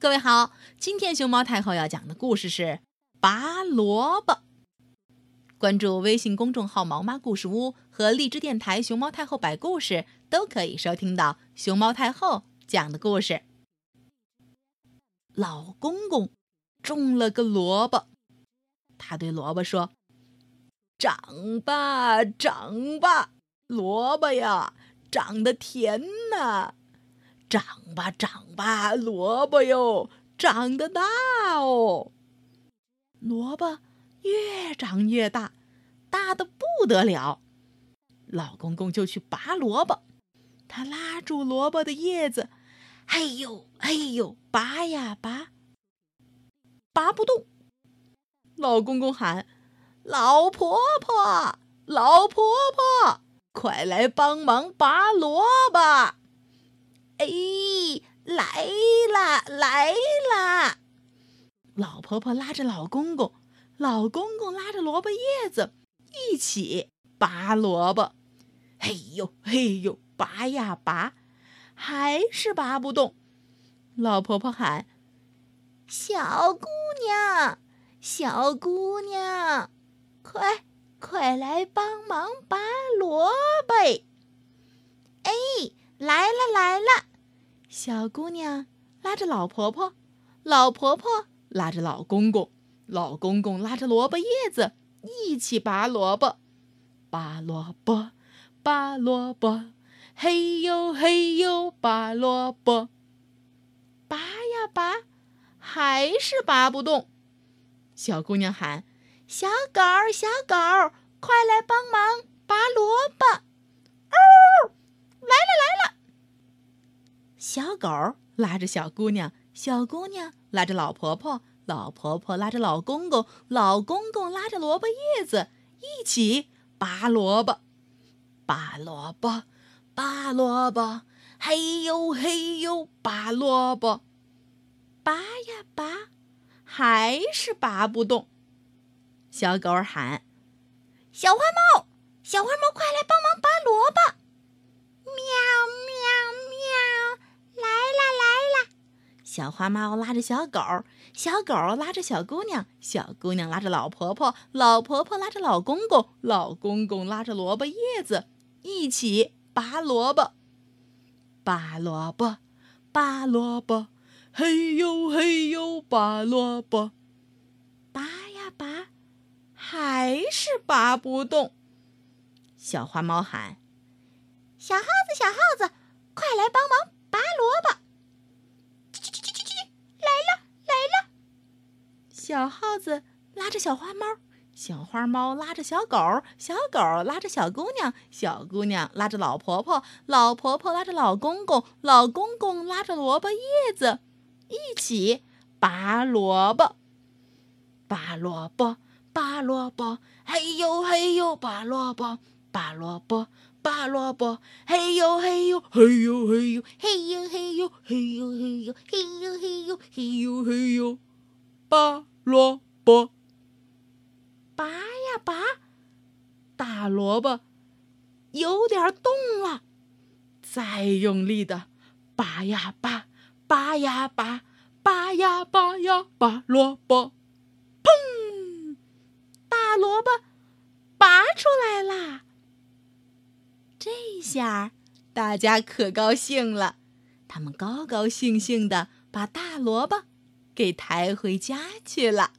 各位好，今天熊猫太后要讲的故事是《拔萝卜》。关注微信公众号“毛妈故事屋”和荔枝电台“熊猫太后摆故事”，都可以收听到熊猫太后讲的故事。老公公种了个萝卜，他对萝卜说：“长吧，长吧，萝卜呀，长得甜呐。”长吧，长吧，萝卜哟，长得大哦。萝卜越长越大，大的不得了。老公公就去拔萝卜，他拉住萝卜的叶子，哎呦，哎呦，拔呀拔，拔不动。老公公喊：“老婆婆，老婆婆，快来帮忙拔萝卜！”哎，来啦，来啦！老婆婆拉着老公公，老公公拉着萝卜叶子，一起拔萝卜。嘿呦，嘿呦，拔呀拔，还是拔不动。老婆婆喊：“小姑娘，小姑娘，快快来帮忙拔萝卜！”哎，来了，来了！小姑娘拉着老婆婆，老婆婆拉着老公公，老公公拉着萝卜叶子，一起拔萝卜，拔萝卜，拔萝卜，嘿呦嘿呦，拔萝卜，拔呀拔，还是拔不动。小姑娘喊：“小狗，小狗，快来帮忙拔萝卜！”哦，来了来了。小狗拉着小姑娘，小姑娘拉着老婆婆，老婆婆拉着老公公，老公公拉着萝卜叶子，一起拔萝卜，拔萝卜，拔萝卜，嘿呦嘿呦，拔萝卜，拔呀拔，还是拔不动。小狗喊：“小花猫，小花猫，快来帮忙拔萝卜！”小花猫拉着小狗，小狗拉着小姑娘，小姑娘拉着老婆婆，老婆婆拉着老公公，老公公拉着萝卜叶子，一起拔萝卜。拔萝卜，拔萝卜，嘿呦嘿呦，拔萝卜。拔呀拔，还是拔不动。小花猫喊：“小耗子，小耗子，快来帮忙拔萝卜！”小耗子拉着小花猫，小花猫拉着小狗，小狗拉着小姑娘，小姑娘拉着老婆婆，老婆婆拉着老公公，老公公拉着萝卜叶子，一起拔萝卜。拔萝卜，拔萝卜，嘿呦嘿呦，拔萝卜，拔萝卜，拔萝卜，嘿呦嘿呦，嘿呦嘿呦，嘿呦嘿呦，嘿呦嘿呦，嘿呦嘿呦，嘿呦嘿呦，拔。萝卜，拔呀拔，大萝卜有点动了，再用力的拔呀拔，拔呀拔，拔呀拔呀拔萝卜，砰！大萝卜拔出来啦！这下大家可高兴了，他们高高兴兴的把大萝卜。给抬回家去了。